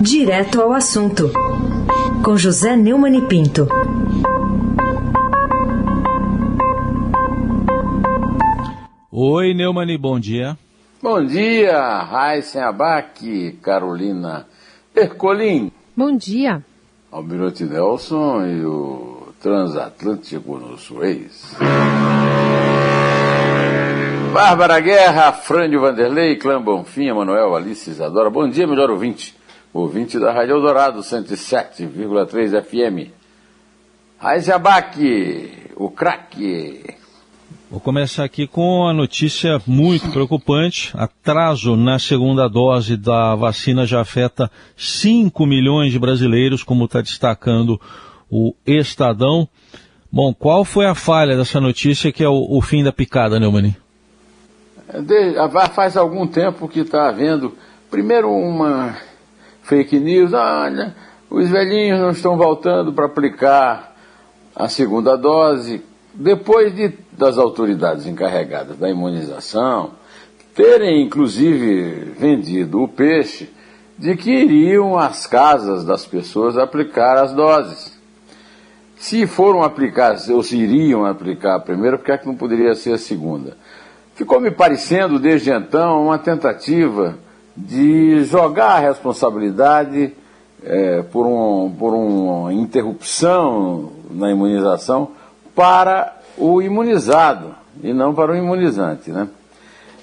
Direto ao assunto, com José Neumann e Pinto. Oi, Neumani, bom dia. Bom dia, Raíssen Abac, Carolina Ercolim. Bom dia. Almirante Nelson e o transatlântico no Suez. Bárbara Guerra, Frânio Vanderlei, Clã Bonfim, Manuel Alice Isadora. Bom dia, melhor ouvinte. Ouvinte da Rádio Eldorado, 107,3 FM. Raiz Abac, o craque. Vou começar aqui com a notícia muito preocupante. Atraso na segunda dose da vacina já afeta 5 milhões de brasileiros, como está destacando o Estadão. Bom, qual foi a falha dessa notícia que é o, o fim da picada, Neumani? De, faz algum tempo que está havendo, primeiro uma fake news, olha, os velhinhos não estão voltando para aplicar a segunda dose, depois de, das autoridades encarregadas da imunização terem inclusive vendido o peixe de que iriam às casas das pessoas aplicar as doses. Se foram aplicar, ou se iriam aplicar a primeira, por é que não poderia ser a segunda? Ficou me parecendo, desde então, uma tentativa de jogar a responsabilidade é, por, um, por uma interrupção na imunização para o imunizado e não para o imunizante. Né?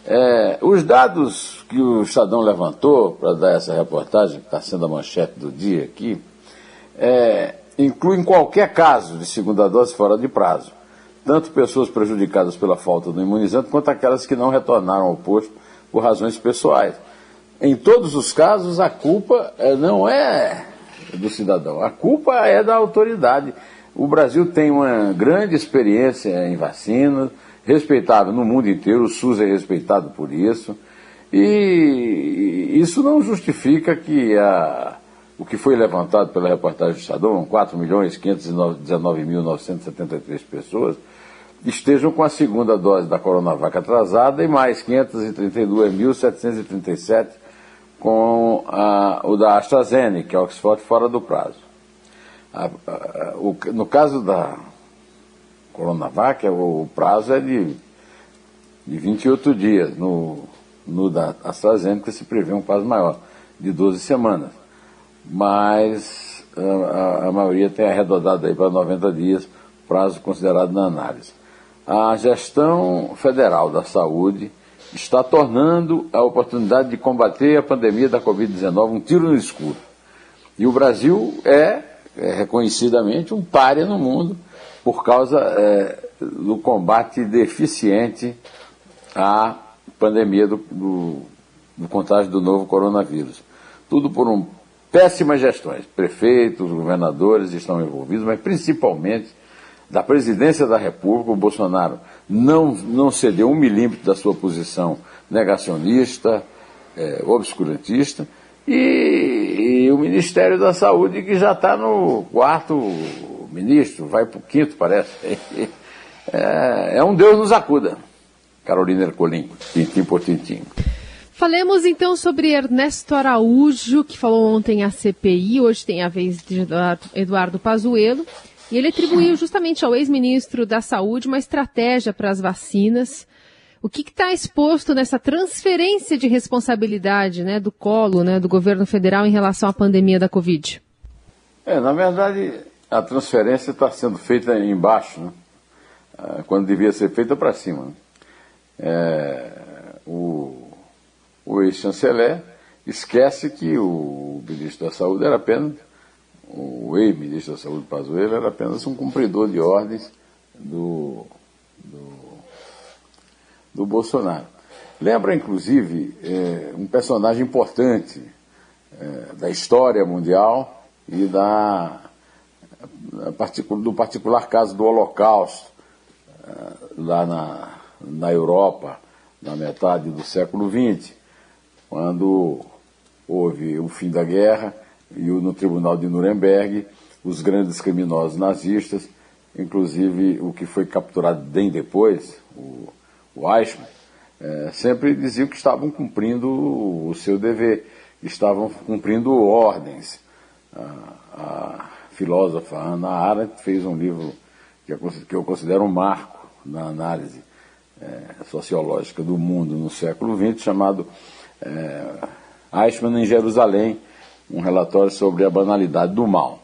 É, os dados que o Estadão levantou para dar essa reportagem, que está sendo a manchete do dia aqui, é, incluem qualquer caso de segunda dose fora de prazo, tanto pessoas prejudicadas pela falta do imunizante, quanto aquelas que não retornaram ao posto por razões pessoais. Em todos os casos, a culpa é, não é do cidadão, a culpa é da autoridade. O Brasil tem uma grande experiência em vacinas, respeitável no mundo inteiro, o SUS é respeitado por isso, e isso não justifica que a, o que foi levantado pela reportagem do Estadão, 4.519.973 pessoas, estejam com a segunda dose da Coronavac atrasada e mais 532.737 com a, o da AstraZeneca, Oxford, fora do prazo. A, a, o, no caso da Coronavac, o prazo é de, de 28 dias. No, no da AstraZeneca se prevê um prazo maior, de 12 semanas. Mas a, a maioria tem arredondado aí para 90 dias, prazo considerado na análise. A gestão federal da saúde está tornando a oportunidade de combater a pandemia da Covid-19 um tiro no escuro. E o Brasil é é, reconhecidamente um páreo no mundo por causa é, do combate deficiente à pandemia do, do, do, contágio do novo coronavírus. Tudo por um, péssimas gestões. Prefeitos, governadores estão envolvidos, mas principalmente da presidência da República, o Bolsonaro não, não cedeu um milímetro da sua posição negacionista, é, obscurantista, e, e o Ministério da Saúde, que já está no quarto ministro, vai para o quinto, parece. É, é, um Deus nos acuda. Carolina Ercolim, tintim por tintim. Falemos então sobre Ernesto Araújo, que falou ontem à CPI, hoje tem a vez de Eduardo Pazuello, e ele atribuiu justamente ao ex-ministro da Saúde uma estratégia para as vacinas o que está exposto nessa transferência de responsabilidade né, do colo né, do governo federal em relação à pandemia da Covid? É, na verdade, a transferência está sendo feita embaixo, né? Ah, quando devia ser feita para cima. Né? É, o, o ex-chanceler esquece que o ministro da Saúde era apenas, o ex-ministro da Saúde, Pazuello, era apenas um cumpridor de ordens do, do do Bolsonaro. Lembra, inclusive, é, um personagem importante é, da história mundial e da, do particular caso do Holocausto, é, lá na, na Europa, na metade do século XX, quando houve o fim da guerra e no Tribunal de Nuremberg os grandes criminosos nazistas, inclusive o que foi capturado bem depois, o o Eichmann, é, sempre diziam que estavam cumprindo o seu dever, estavam cumprindo ordens. A, a filósofa Ana Arendt fez um livro que eu, que eu considero um marco na análise é, sociológica do mundo no século XX, chamado é, Eichmann em Jerusalém, um relatório sobre a banalidade do mal.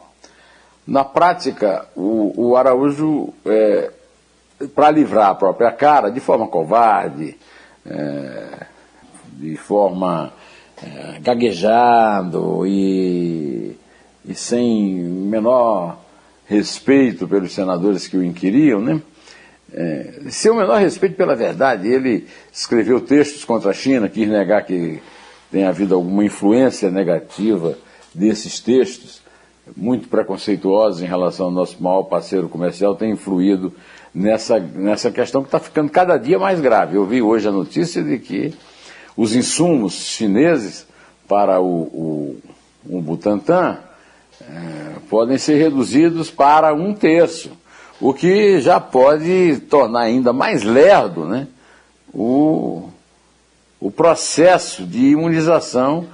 Na prática, o, o Araújo, é, para livrar a própria cara, de forma covarde, é, de forma é, gaguejando e, e sem menor respeito pelos senadores que o inquiriam, né? É, sem o menor respeito pela verdade, ele escreveu textos contra a China, quis negar que tenha havido alguma influência negativa desses textos, muito preconceituosos em relação ao nosso maior parceiro comercial, tem influído nessa, nessa questão que está ficando cada dia mais grave. Eu vi hoje a notícia de que os insumos chineses para o, o, o Butantan é, podem ser reduzidos para um terço, o que já pode tornar ainda mais lerdo né, o, o processo de imunização,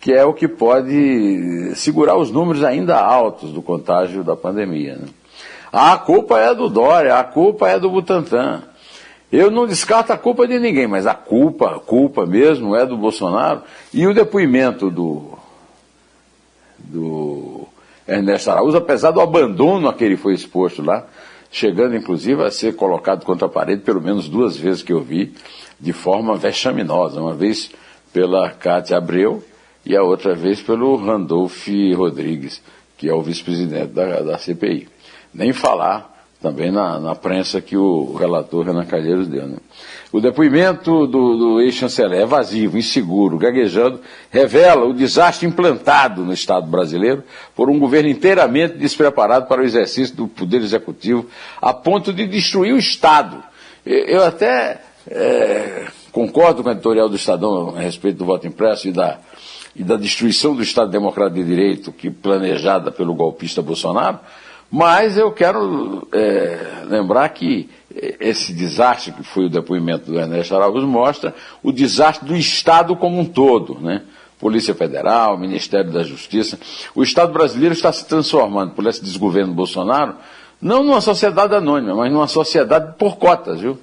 que é o que pode segurar os números ainda altos do contágio da pandemia. Né. A culpa é do Dória, a culpa é do Butantan. Eu não descarto a culpa de ninguém, mas a culpa, a culpa mesmo é do Bolsonaro. E o depoimento do, do Ernesto Araújo, apesar do abandono a que ele foi exposto lá, chegando inclusive a ser colocado contra a parede pelo menos duas vezes que eu vi, de forma vexaminosa. Uma vez pela Cátia Abreu e a outra vez pelo Randolph Rodrigues, que é o vice-presidente da, da CPI. Nem falar também na, na prensa que o relator Renan Calheiros deu. Né? O depoimento do, do ex-chanceler é vazio, inseguro, gaguejando, revela o desastre implantado no Estado brasileiro por um governo inteiramente despreparado para o exercício do poder executivo, a ponto de destruir o Estado. Eu até é, concordo com a editorial do Estadão a respeito do voto impresso e da, e da destruição do Estado Democrático de Direito que planejada pelo golpista Bolsonaro, mas eu quero é, lembrar que esse desastre que foi o depoimento do Ernesto Araújo mostra o desastre do Estado como um todo, né? Polícia Federal, Ministério da Justiça. O Estado brasileiro está se transformando por esse desgoverno Bolsonaro, não numa sociedade anônima, mas numa sociedade por cotas, viu?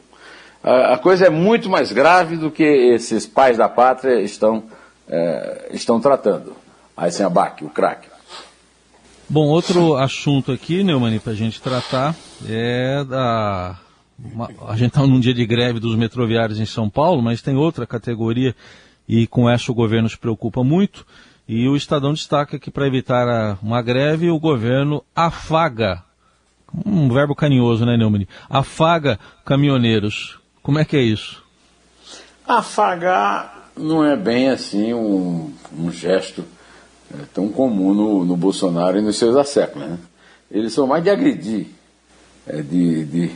A, coisa é muito mais grave do que esses pais da pátria estão, é, estão tratando. Aí sem abaque, o craque. Bom, outro assunto aqui, Neumani, para a gente tratar é da. Uma, a gente está num dia de greve dos metroviários em São Paulo, mas tem outra categoria e com essa o governo se preocupa muito. E o Estadão destaca que para evitar a, uma greve, o governo afaga, um verbo carinhoso, né, Neumann? Afaga caminhoneiros. Como é que é isso? Afagar não é bem assim um, um gesto é tão comum no, no, Bolsonaro e nos seus asseclas. Né? Eles são mais de agredir, é de, de,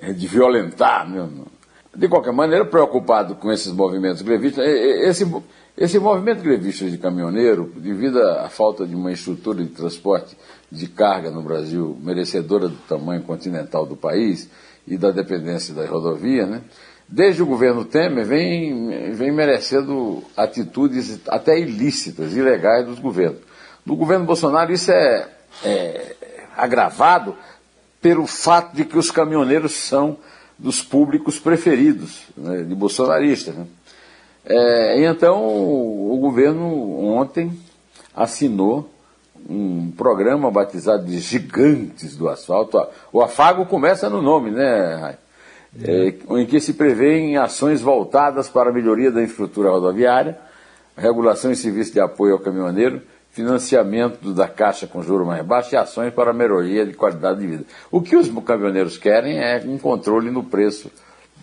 é de violentar mesmo. De qualquer maneira, preocupado com esses movimentos grevistas, esse, esse movimento grevista de caminhoneiro, devido à falta de uma estrutura de transporte de carga no Brasil merecedora do tamanho continental do país e da dependência da rodovia, né, desde o governo Temer, vem, vem merecendo atitudes até ilícitas, ilegais dos governos. No governo Bolsonaro, isso é, é agravado pelo fato de que os caminhoneiros são dos públicos preferidos né, de bolsonaristas. Né? É, então, o governo ontem assinou um programa batizado de Gigantes do Asfalto. O afago começa no nome, né, é, em que se prevêem ações voltadas para a melhoria da infraestrutura rodoviária, regulação e serviço de apoio ao caminhoneiro, financiamento da Caixa com juro mais baixo e ações para a melhoria de qualidade de vida. O que os caminhoneiros querem é um controle no preço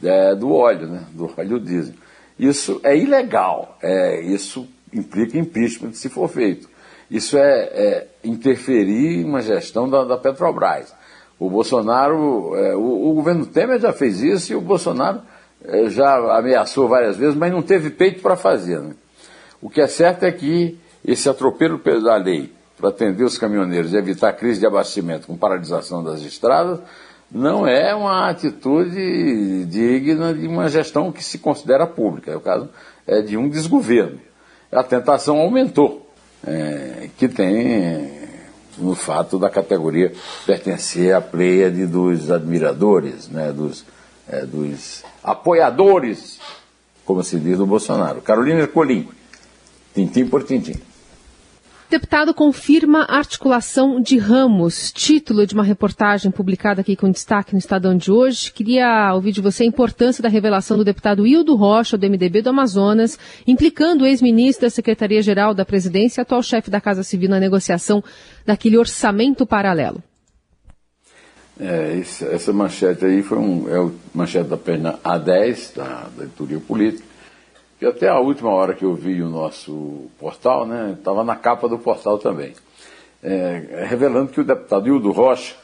é, do óleo, né, do óleo diesel. Isso é ilegal, é, isso implica impeachment se for feito. Isso é, é interferir em uma gestão da, da Petrobras. O Bolsonaro, é, o, o, governo Temer já fez isso e o Bolsonaro é, já ameaçou várias vezes, mas não teve peito para fazer. Né? O que é certo é que esse atropelo da lei para atender os caminhoneiros e evitar crise de abastecimento com paralisação das estradas não é uma atitude digna de uma gestão que se considera pública. É o caso é de um desgoverno. a tentação aumentou, é, que tem no fato da categoria pertencer à pleiade dos admiradores, né, dos, é, dos apoiadores, como se diz do Bolsonaro. Carolina Ercolim, tintim por tintim. Deputado confirma articulação de ramos, título de uma reportagem publicada aqui com destaque no Estadão de hoje. Queria ouvir de você a importância da revelação do deputado Hildo Rocha, do MDB do Amazonas, implicando o ex-ministro da Secretaria-Geral da Presidência e atual chefe da Casa Civil na negociação daquele orçamento paralelo. É, essa manchete aí foi um, é o manchete da página A10 da, da editoria política que até a última hora que eu vi o nosso portal, né, estava na capa do portal também, é, revelando que o deputado Hildo Rocha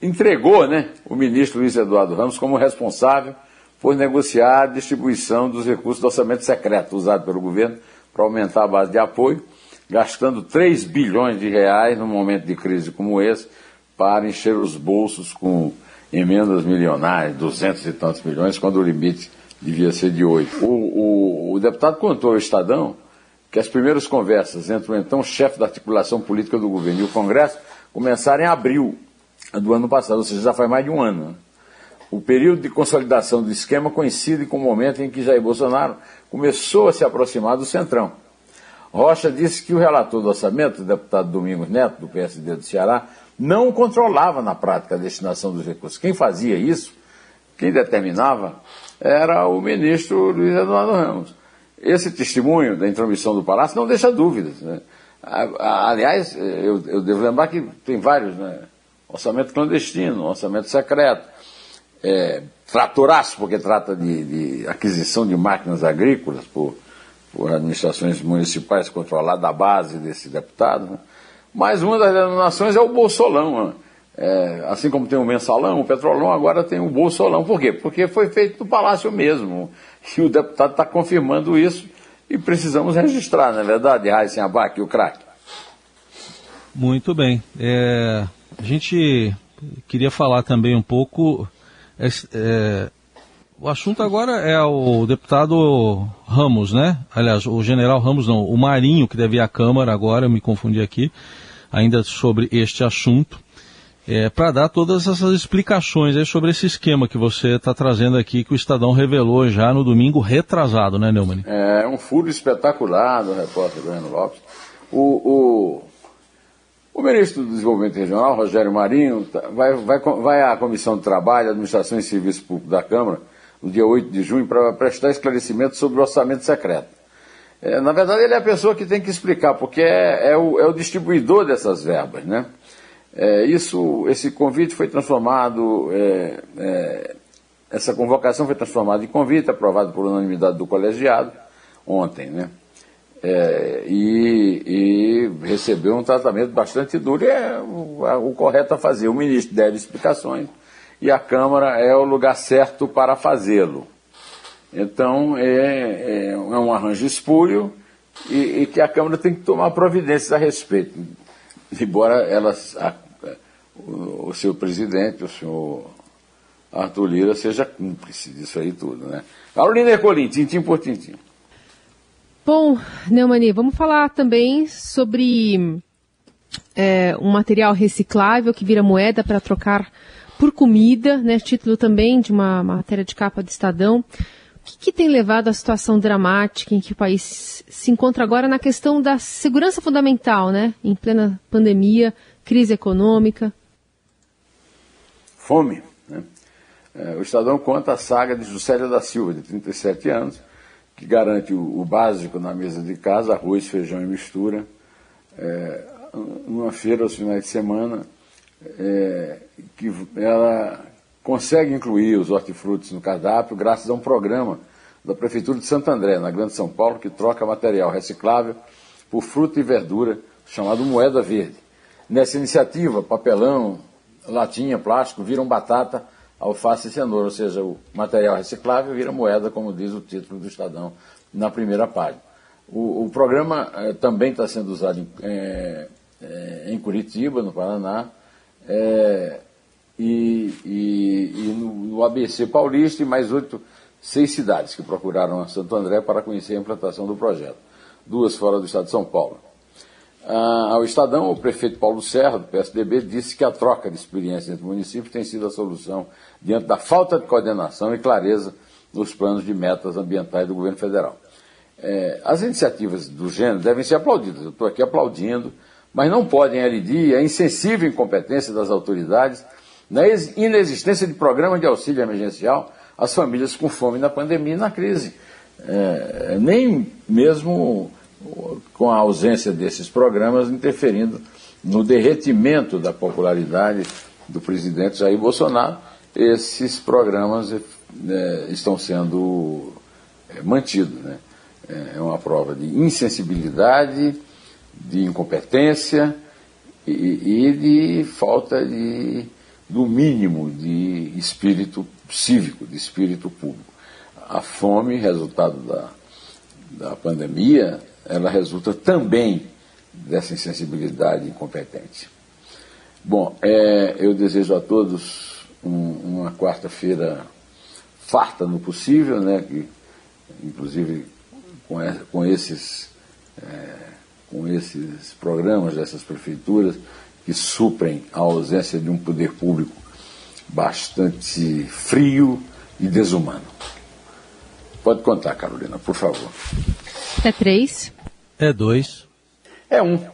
entregou né, o ministro Luiz Eduardo Ramos como responsável por negociar a distribuição dos recursos do orçamento secreto usado pelo governo para aumentar a base de apoio, gastando 3 bilhões de reais num momento de crise como esse para encher os bolsos com emendas milionárias, 200 e tantos milhões, quando o limite devia ser de oito. O, o, o, deputado contou ao Estadão que as primeiras conversas entre o então chefe da articulação política do governo e o Congresso começaram em abril do ano passado, ou seja, já faz mais de um ano. Né? O período de consolidação do esquema coincide com o momento em que Jair Bolsonaro começou a se aproximar do Centrão. Rocha disse que o relator do orçamento, o deputado Domingos Neto, do PSD do Ceará, não controlava na prática a destinação dos recursos. Quem fazia isso, quem determinava, era o ministro Luiz Eduardo Ramos. Esse testemunho da intromissão do Palácio não deixa dúvidas. Né? Aliás, eu, eu, devo lembrar que tem vários, né? Orçamento clandestino, orçamento secreto, é, tratoraço, porque trata de, de, aquisição de máquinas agrícolas por, por administrações municipais controladas da base desse deputado. Né? Mas uma das denominações é o Bolsolão. Né? É, assim como tem o mensalão, o petrolão, agora tem o bolsolão. Por quê? Porque foi feito no Palácio mesmo. E o deputado está confirmando isso e precisamos registrar, não é verdade, Raíssen Abac, o craque? Muito bem. É, a gente queria falar também um pouco. É, é, o assunto agora é o deputado Ramos, né? Aliás, o general Ramos não, o Marinho, que deve ir à Câmara agora, eu me confundi aqui, ainda sobre este assunto é, para dar todas essas explicações aí sobre esse esquema que você está trazendo aqui, que o Estadão revelou já no domingo retrasado, né, Neumann? É um furo espetacular do repórter Breno Lopes. O, o, o, ministro do Desenvolvimento Regional, Rogério Marinho, tá, vai, vai, vai à Comissão de Trabalho, Administração e Serviço Público da Câmara, no dia 8 de junho, para prestar esclarecimento sobre o orçamento secreto. É, na verdade, ele é a pessoa que tem que explicar, porque é, é, o, é o distribuidor dessas verbas, né? É, isso, esse convite foi transformado, é, é, essa convocação foi transformada em convite, aprovado por unanimidade do colegiado ontem, né? É, e, e, recebeu um tratamento bastante duro e é o, o, correto a fazer. O ministro deve explicações e a Câmara é o lugar certo para fazê-lo. Então é, é, um arranjo espúrio e, e, que a Câmara tem que tomar providências a respeito. Embora elas, a, o, o seu presidente, o senhor Arthur Lira, seja cúmplice disso aí tudo, né? Carolina Ercolim, tintim por tintim. Bom, Neumani, vamos falar também sobre é, um material reciclável que vira moeda para trocar por comida, né? Título também de uma matéria de capa do Estadão. O que, que, tem levado à situação dramática em que o país se encontra agora na questão da segurança fundamental, né? Em plena pandemia, crise econômica fome. Né? É, o Estadão conta a saga de Juscelia da Silva, de 37 anos, que garante o, básico na mesa de casa, arroz, feijão e mistura, é, numa feira aos finais de semana, é, que ela consegue incluir os hortifrutos no cardápio graças a um programa da Prefeitura de Santo André, na Grande São Paulo, que troca material reciclável por fruta e verdura, chamado Moeda Verde. Nessa iniciativa, papelão, latinha, plástico, viram batata, alface e cenoura, ou seja, o material reciclável vira moeda, como diz o título do Estadão na primeira página. O, o programa eh, também está sendo usado em, eh, eh, em, Curitiba, no Paraná, e, e, e no, no, ABC Paulista e mais oito, seis cidades que procuraram a Santo André para conhecer a implantação do projeto. duas fora do estado de São Paulo. Ah, ao Estadão, o prefeito Paulo Serra, do PSDB, disse que a troca de experiência entre municípios tem sido a solução diante da falta de coordenação e clareza nos planos de metas ambientais do governo federal. É, as iniciativas do gênero devem ser aplaudidas, eu estou aqui aplaudindo, mas não podem agredir a insensível incompetência das autoridades na inexistência de programa de auxílio emergencial às famílias com fome na pandemia e na crise. É, nem mesmo com a ausência desses programas interferindo no derretimento da popularidade do presidente Jair Bolsonaro, esses programas é, estão sendo é, mantidos. Né? É uma prova de insensibilidade, de incompetência e, e de falta de, do mínimo de espírito cívico, de espírito público. A fome, resultado da, da pandemia, ela resulta também dessa insensibilidade incompetente. Bom, é, eu desejo a todos um, uma quarta-feira farta no possível, né, que, inclusive com, com esses, é, com esses programas dessas prefeituras que suprem a ausência de um poder público bastante frio e desumano. Pode contar, Carolina, por favor. É três. É dois. É um.